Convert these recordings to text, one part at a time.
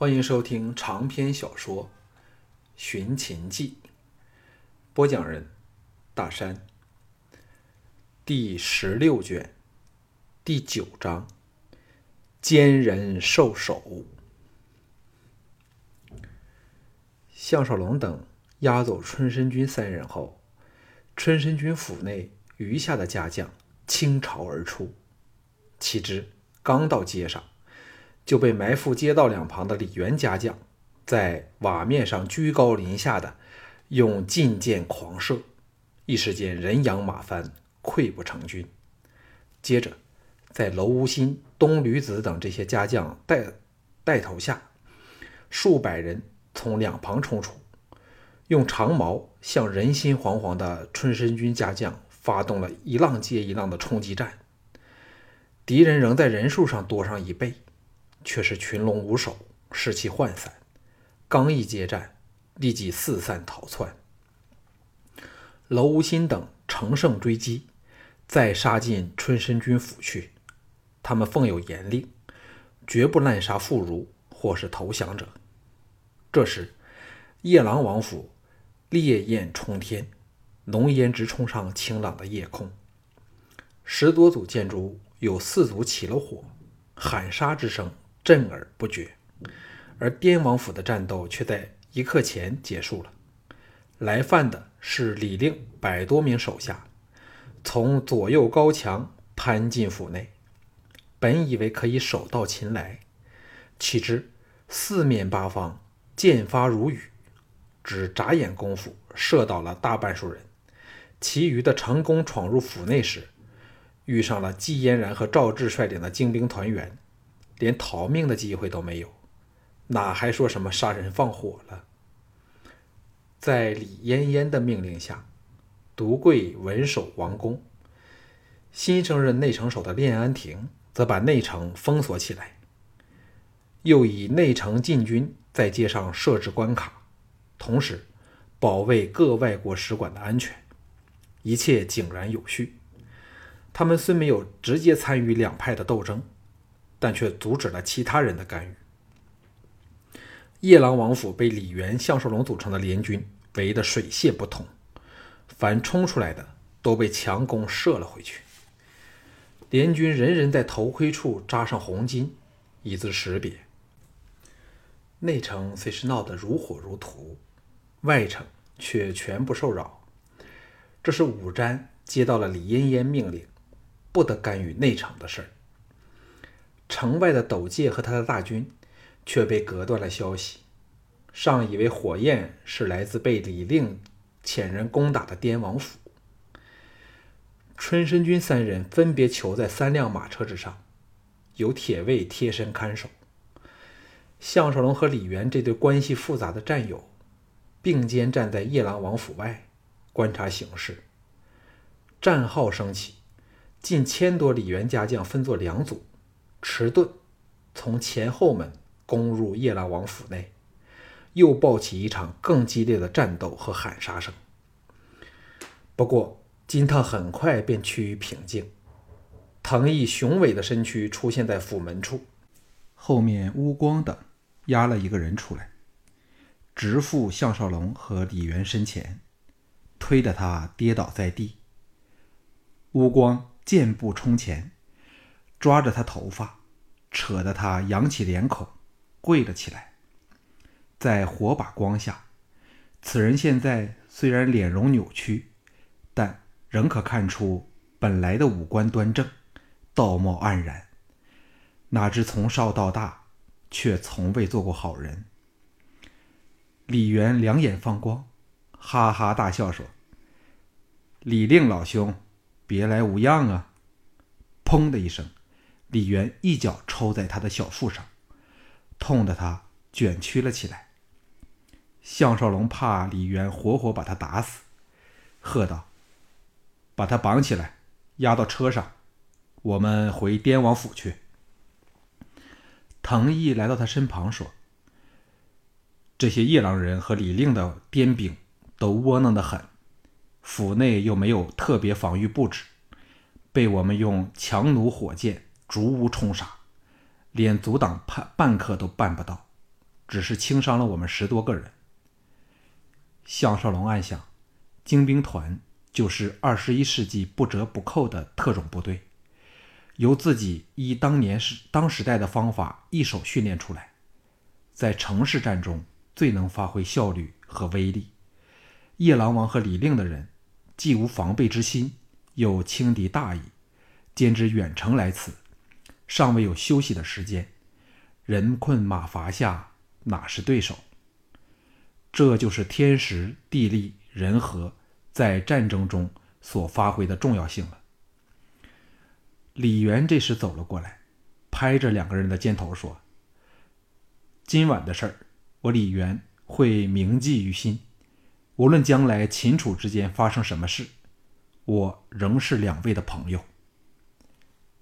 欢迎收听长篇小说《寻秦记》，播讲人：大山。第十六卷，第九章：奸人受首。项少龙等押走春申君三人后，春申君府内余下的家将倾巢而出，岂知刚到街上。就被埋伏街道两旁的李元家将在瓦面上居高临下的用劲箭狂射，一时间人仰马翻，溃不成军。接着，在娄无心、东吕子等这些家将带带头下，数百人从两旁冲出，用长矛向人心惶惶的春申军家将发动了一浪接一浪的冲击战。敌人仍在人数上多上一倍。却是群龙无首，士气涣散。刚一接战，立即四散逃窜。娄无心等乘胜追击，再杀进春申军府去。他们奉有严令，绝不滥杀妇孺或是投降者。这时，夜郎王府烈焰冲天，浓烟直冲上清朗的夜空。十多组建筑物有四组起了火，喊杀之声。震耳不绝，而滇王府的战斗却在一刻前结束了。来犯的是李令百多名手下，从左右高墙攀进府内，本以为可以手到擒来，岂知四面八方箭发如雨，只眨眼功夫射倒了大半数人。其余的成功闯入府内时，遇上了季嫣然和赵志率领的精兵团员。连逃命的机会都没有，哪还说什么杀人放火了？在李嫣嫣的命令下，独贵稳守王宫。新升任内城守的练安亭则把内城封锁起来，又以内城禁军在街上设置关卡，同时保卫各外国使馆的安全，一切井然有序。他们虽没有直接参与两派的斗争。但却阻止了其他人的干预。夜郎王府被李元、项少龙组成的联军围得水泄不通，凡冲出来的都被强弓射了回去。联军人人在头盔处扎上红巾，以资识别。内城虽是闹得如火如荼，外城却全不受扰。这是武瞻接到了李嫣嫣命令，不得干预内城的事儿。城外的斗界和他的大军却被隔断了消息，尚以为火焰是来自被李令遣人攻打的滇王府。春申军三人分别囚在三辆马车之上，有铁卫贴身看守。项少龙和李元这对关系复杂的战友，并肩站在夜郎王府外观察形势。战号升起，近千多李元家将分作两组。迟钝，从前后门攻入夜郎王府内，又爆起一场更激烈的战斗和喊杀声。不过，金汤很快便趋于平静。藤毅雄伟的身躯出现在府门处，后面乌光等押了一个人出来，直赴项少龙和李元身前，推得他跌倒在地。乌光箭步冲前。抓着他头发，扯得他扬起脸孔，跪了起来。在火把光下，此人现在虽然脸容扭曲，但仍可看出本来的五官端正，道貌岸然。哪知从少到大，却从未做过好人。李元两眼放光，哈哈大笑说：“李令老兄，别来无恙啊！”砰的一声。李元一脚抽在他的小腹上，痛得他卷曲了起来。项少龙怕李元活活把他打死，喝道：“把他绑起来，押到车上，我们回滇王府去。”藤毅来到他身旁说：“这些夜郎人和李令的滇兵都窝囊的很，府内又没有特别防御布置，被我们用强弩火箭。”逐屋冲杀，连阻挡半半刻都办不到。只是轻伤了我们十多个人。项少龙暗想，精兵团就是二十一世纪不折不扣的特种部队，由自己依当年时当时代的方法一手训练出来，在城市战中最能发挥效率和威力。夜郎王和李令的人，既无防备之心，又轻敌大意，兼之远程来此，尚未有休息的时间，人困马乏下，哪是对手？这就是天时地利人和在战争中所发挥的重要性了。李元这时走了过来，拍着两个人的肩头说：“今晚的事儿，我李元会铭记于心。无论将来秦楚之间发生什么事，我仍是两位的朋友。”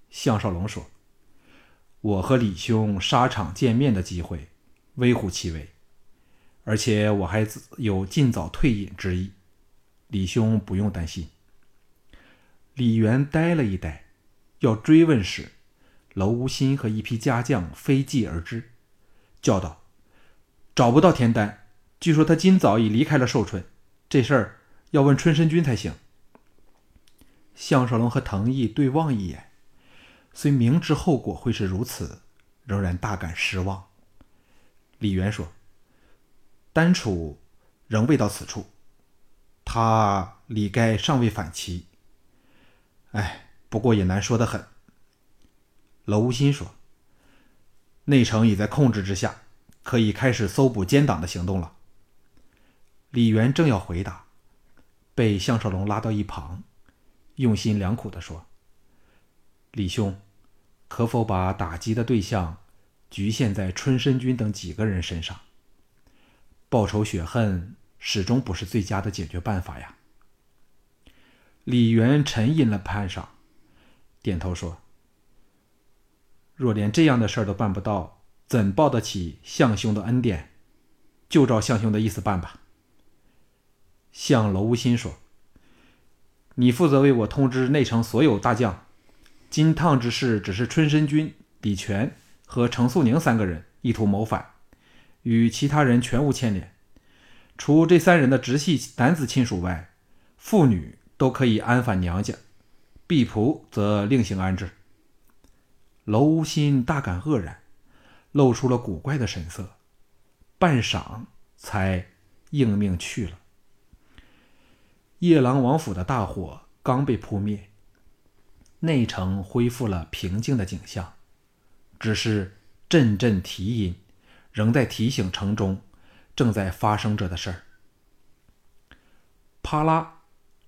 项少龙说：“我和李兄沙场见面的机会，微乎其微。”而且我还有尽早退隐之意，李兄不用担心。李元呆了一呆，要追问时，娄无心和一批家将飞骑而至，叫道：“找不到田丹，据说他今早已离开了寿春，这事儿要问春申君才行。”项少龙和藤毅对望一眼，虽明知后果会是如此，仍然大感失望。李渊说。丹楚仍未到此处，他李该尚未反齐。哎，不过也难说的很。娄无心说：“内城已在控制之下，可以开始搜捕奸党的行动了。”李渊正要回答，被项少龙拉到一旁，用心良苦的说：“李兄，可否把打击的对象局限在春申君等几个人身上？”报仇雪恨始终不是最佳的解决办法呀。李元沉吟了半晌，点头说：“若连这样的事儿都办不到，怎报得起相兄的恩典？就照相兄的意思办吧。”向娄无心说：“你负责为我通知内城所有大将，金烫之事只是春申君、李全和程素宁三个人意图谋反。”与其他人全无牵连，除这三人的直系男子亲属外，妇女都可以安返娘家，婢仆则另行安置。娄无心大感愕然，露出了古怪的神色，半晌才应命去了。夜郎王府的大火刚被扑灭，内城恢复了平静的景象，只是阵阵啼音。仍在提醒城中正在发生着的事儿。啪啦，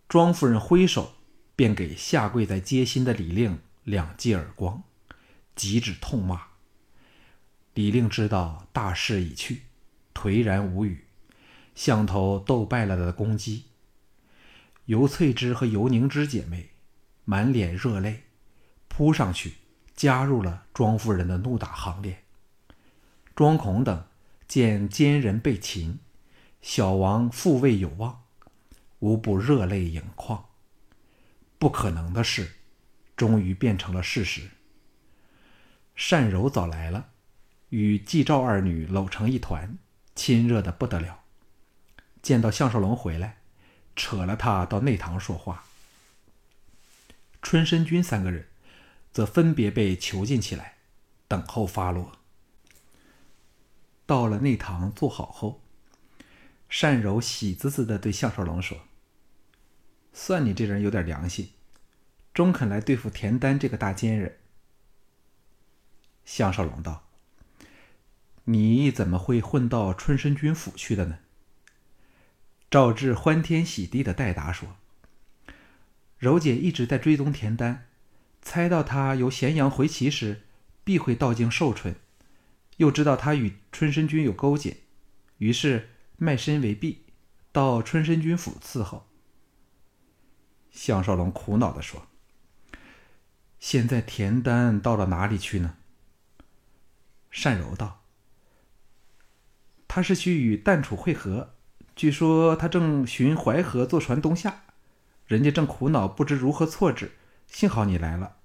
庄夫人挥手便给下跪在街心的李令两记耳光，急指痛骂。李令知道大势已去，颓然无语，像头斗败了的公鸡。尤翠芝和尤凝之姐妹满脸热泪，扑上去加入了庄夫人的怒打行列。庄孔等见奸人被擒，小王复位有望，无不热泪盈眶。不可能的事，终于变成了事实。单柔早来了，与季赵二女搂成一团，亲热的不得了。见到项少龙回来，扯了他到内堂说话。春申君三个人，则分别被囚禁起来，等候发落。到了内堂坐好后，单柔喜滋滋的对项少龙说：“算你这人有点良心，中肯来对付田丹这个大奸人。”项少龙道：“你怎么会混到春申君府去的呢？”赵志欢天喜地的代答说：“柔姐一直在追踪田丹，猜到他由咸阳回齐时，必会到京寿春。”又知道他与春申君有勾结，于是卖身为婢，到春申君府伺候。项少龙苦恼的说：“现在田丹到了哪里去呢？”单柔道：“他是去与淡楚会合，据说他正循淮河坐船东下，人家正苦恼不知如何措置，幸好你来了。”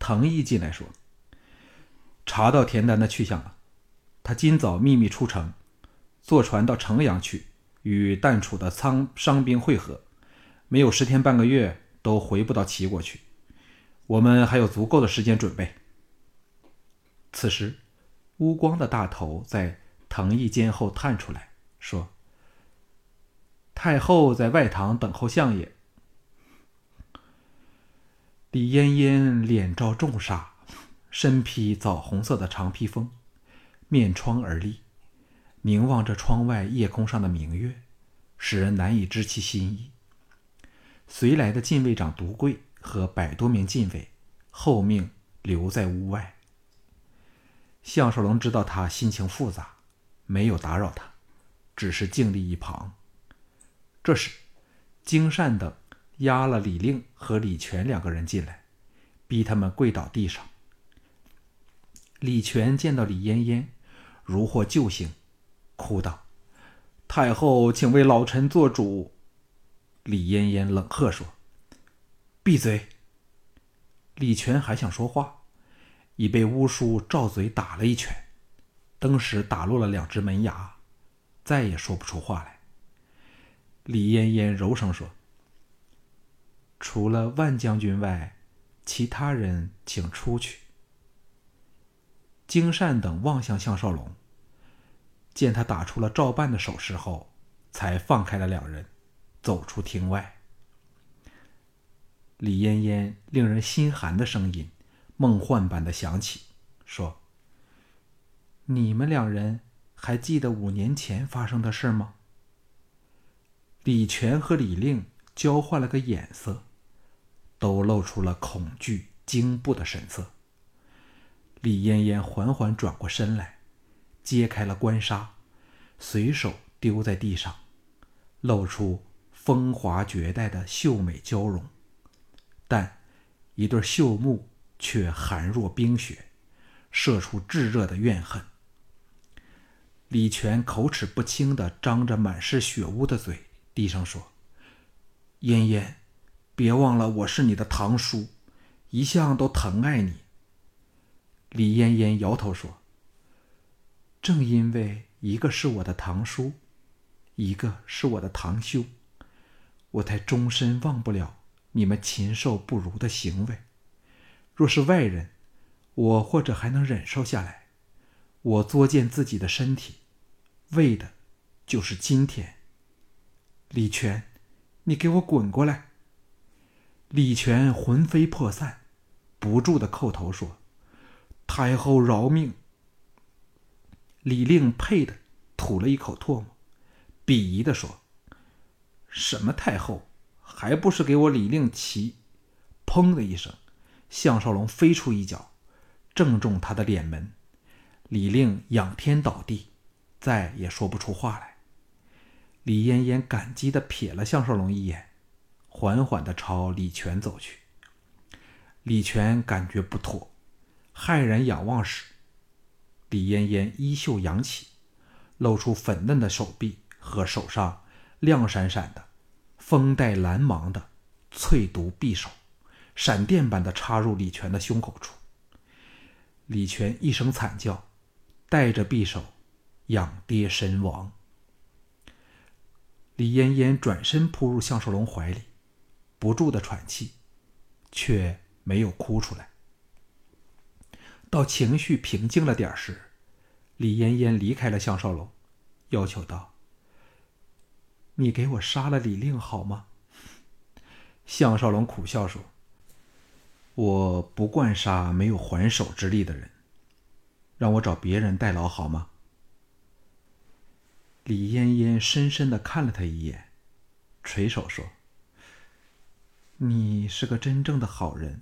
藤毅进来说。查到田丹的去向了，他今早秘密出城，坐船到城阳去，与淡楚的仓伤兵会合，没有十天半个月都回不到齐国去。我们还有足够的时间准备。此时，乌光的大头在藤椅间后探出来，说：“太后在外堂等候相爷。”李嫣嫣脸罩重纱，身披枣红色的长披风，面窗而立，凝望着窗外夜空上的明月，使人难以知其心意。随来的禁卫长独贵。和百多名禁卫候命留在屋外。项少龙知道他心情复杂，没有打扰他，只是静立一旁。这时，金善等押了李令和李全两个人进来，逼他们跪倒地上。李全见到李嫣嫣，如获救星，哭道：“太后，请为老臣做主。”李嫣嫣冷喝说。闭嘴！李全还想说话，已被乌叔照嘴打了一拳，登时打落了两只门牙，再也说不出话来。李嫣嫣柔声说：“除了万将军外，其他人请出去。”金善等望向项少龙，见他打出了照办的手势后，才放开了两人，走出厅外。李嫣嫣令人心寒的声音，梦幻般的响起，说：“你们两人还记得五年前发生的事吗？”李全和李令交换了个眼色，都露出了恐惧、惊怖的神色。李嫣嫣缓缓转过身来，揭开了官纱，随手丢在地上，露出风华绝代的秀美娇容。但一对秀目却寒若冰雪，射出炙热的怨恨。李全口齿不清的张着满是血污的嘴，低声说：“嫣嫣，别忘了我是你的堂叔，一向都疼爱你。”李嫣嫣摇头说：“正因为一个是我的堂叔，一个是我的堂兄，我才终身忘不了。”你们禽兽不如的行为，若是外人，我或者还能忍受下来。我作践自己的身体，为的，就是今天。李全，你给我滚过来！李全魂飞魄散，不住的叩头说：“太后饶命！”李令佩的吐了一口唾沫，鄙夷的说：“什么太后？”还不是给我李令骑！砰的一声，项少龙飞出一脚，正中他的脸门。李令仰天倒地，再也说不出话来。李嫣嫣感激的瞥了项少龙一眼，缓缓的朝李全走去。李全感觉不妥，骇然仰望时，李嫣嫣衣袖扬起，露出粉嫩的手臂和手上亮闪闪的。风带蓝芒的翠毒匕首，闪电般的插入李全的胸口处。李全一声惨叫，带着匕首仰跌身亡。李嫣嫣转身扑入项少龙怀里，不住的喘气，却没有哭出来。到情绪平静了点时，李嫣嫣离开了项少龙，要求道。你给我杀了李令好吗？项少龙苦笑说：“我不惯杀没有还手之力的人，让我找别人代劳好吗？”李嫣嫣深深的看了他一眼，垂手说：“你是个真正的好人，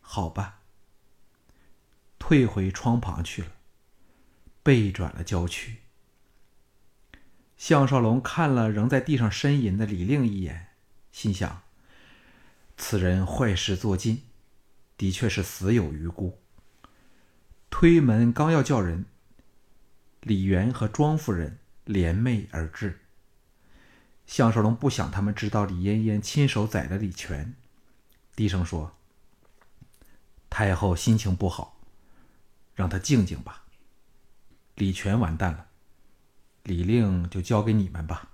好吧。”退回窗旁去了，背转了郊区。项少龙看了仍在地上呻吟的李令一眼，心想：此人坏事做尽，的确是死有余辜。推门刚要叫人，李元和庄夫人联袂而至。项少龙不想他们知道李嫣嫣亲手宰了李全，低声说：“太后心情不好，让她静静吧。”李全完蛋了，李令就交给你们吧。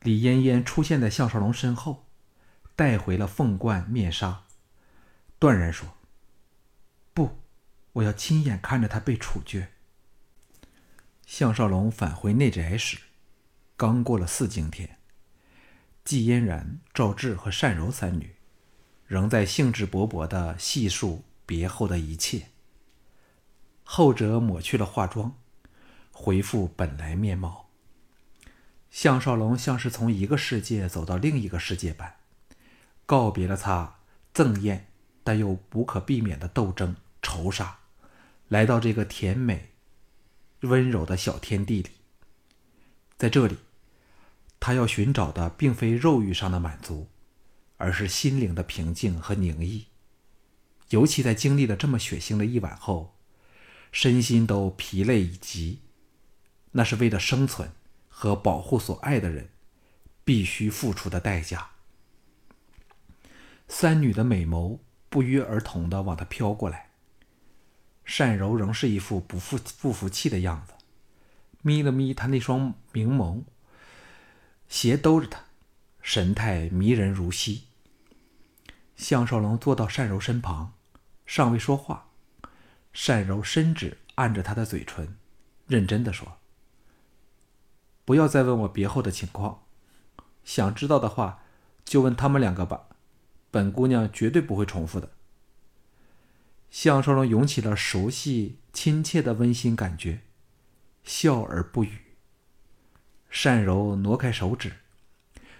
李嫣嫣出现在项少龙身后，带回了凤冠面纱，断然说：“不，我要亲眼看着他被处决。”项少龙返回内宅时，刚过了四更天，季嫣然、赵志和单柔三女仍在兴致勃勃地细数别后的一切。后者抹去了化妆，恢复本来面貌。项少龙像是从一个世界走到另一个世界般，告别了他憎厌但又无可避免的斗争仇杀，来到这个甜美、温柔的小天地里。在这里，他要寻找的并非肉欲上的满足，而是心灵的平静和宁逸。尤其在经历了这么血腥的一晚后。身心都疲累已极，那是为了生存和保护所爱的人必须付出的代价。三女的美眸不约而同的往他飘过来，单柔仍是一副不服不服气的样子，眯了眯他那双明眸，斜兜着他，神态迷人如昔。项少龙坐到单柔身旁，尚未说话。单柔伸指按着他的嘴唇，认真的说：“不要再问我别后的情况，想知道的话，就问他们两个吧。本姑娘绝对不会重复的。”项少龙涌起了熟悉、亲切的温馨感觉，笑而不语。单柔挪开手指，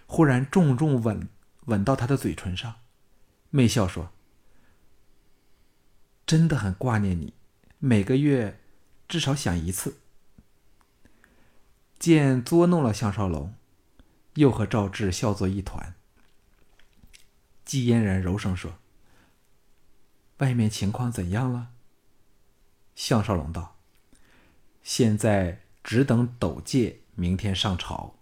忽然重重吻吻到他的嘴唇上，媚笑说。真的很挂念你，每个月至少想一次。见捉弄了项少龙，又和赵志笑作一团。季嫣然柔声说：“外面情况怎样了？”项少龙道：“现在只等斗界明天上朝。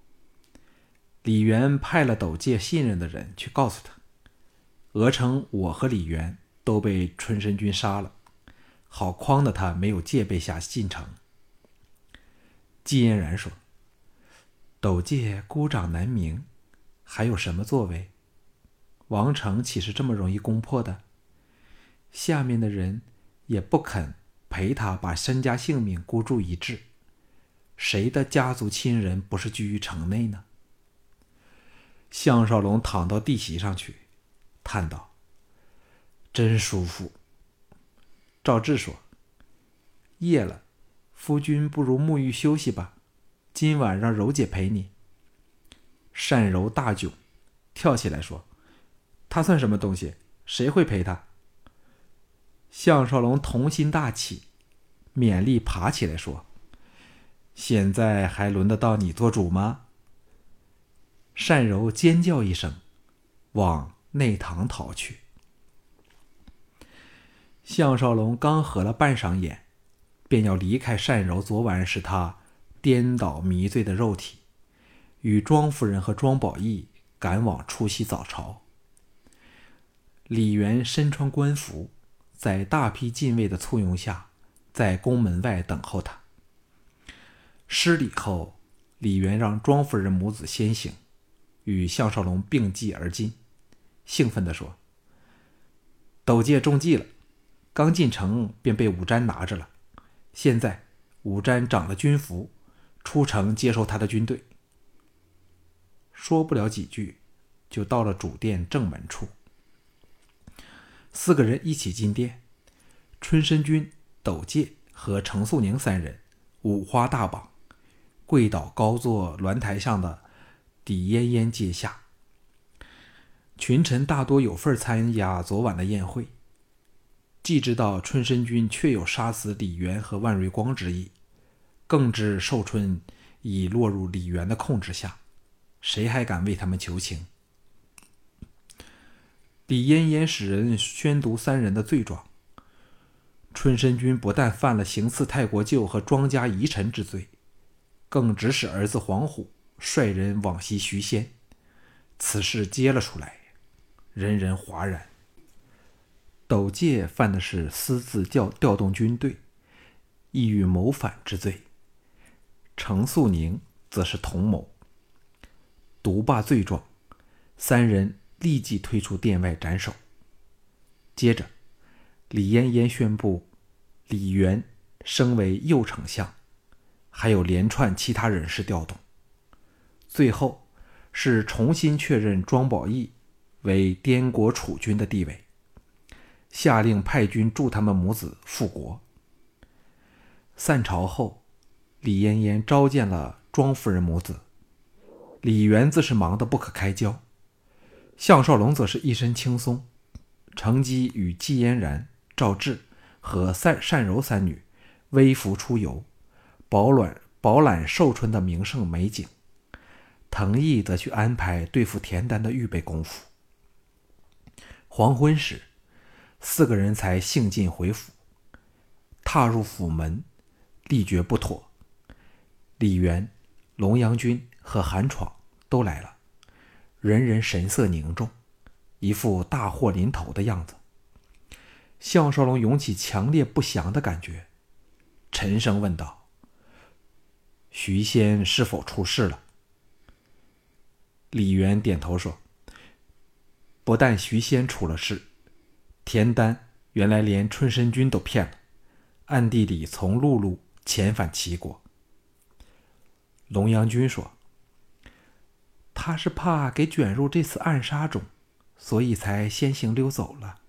李元派了斗界信任的人去告诉他，鹅城我和李元。”都被春申君杀了，好诓的他没有戒备下进城。季嫣然说：“斗界孤掌难鸣，还有什么作为？王城岂是这么容易攻破的？下面的人也不肯陪他把身家性命孤注一掷。谁的家族亲人不是居于城内呢？”项少龙躺到地席上去，叹道。真舒服。赵志说：“夜了，夫君不如沐浴休息吧。今晚让柔姐陪你。”单柔大窘，跳起来说：“他算什么东西？谁会陪他？”项少龙童心大起，勉力爬起来说：“现在还轮得到你做主吗？”单柔尖叫一声，往内堂逃去。项少龙刚合了半晌眼，便要离开单柔昨晚使他颠倒迷醉的肉体，与庄夫人和庄宝义赶往出席早朝。李元身穿官服，在大批禁卫的簇拥下，在宫门外等候他。施礼后，李元让庄夫人母子先行，与项少龙并继而进，兴奋地说：“斗界中计了。”刚进城便被武瞻拿着了，现在武瞻长了军服，出城接收他的军队。说不了几句，就到了主殿正门处。四个人一起进殿，春申君、斗介和程素宁三人五花大绑，跪倒高坐鸾台上的李嫣嫣阶下。群臣大多有份参加昨晚的宴会。既知道春申君确有杀死李渊和万瑞光之意，更知寿春已落入李渊的控制下，谁还敢为他们求情？李嫣嫣使人宣读三人的罪状。春申君不但犯了行刺太国舅和庄家遗臣之罪，更指使儿子黄虎率人往西徐仙。此事揭了出来，人人哗然。斗界犯的是私自调调动军队，意欲谋反之罪。程素宁则是同谋。独霸罪状，三人立即推出殿外斩首。接着，李嫣嫣宣布李元升为右丞相，还有连串其他人事调动。最后是重新确认庄宝义为滇国储君的地位，下令派军助他们母子复国。散朝后，李嫣嫣召见了庄夫人母子，李元自是忙得不可开交，项少龙则是一身轻松。乘机与季嫣然、赵志和善善柔三女微服出游，饱览饱览寿春的名胜美景。藤毅则去安排对付田丹的预备功夫。黄昏时，四个人才兴尽回府。踏入府门，力觉不妥。李元、龙阳君和韩闯都来了，人人神色凝重。一副大祸临头的样子，项少龙涌起强烈不祥的感觉，沉声问道：“徐仙是否出事了？”李渊点头说：“不但徐仙出了事，田丹原来连春申君都骗了，暗地里从陆路遣返齐国。”龙阳君说：“他是怕给卷入这次暗杀中。”所以才先行溜走了。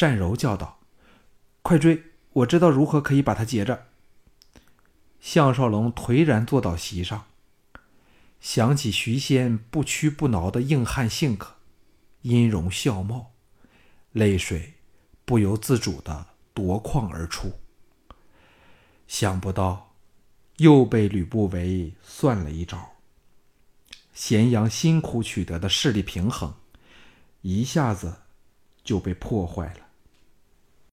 单柔叫道：“快追！我知道如何可以把他截着。”项少龙颓然坐到席上，想起徐仙不屈不挠的硬汉性格，音容笑貌，泪水不由自主的夺眶而出。想不到，又被吕不韦算了一招。咸阳辛苦取得的势力平衡。一下子就被破坏了。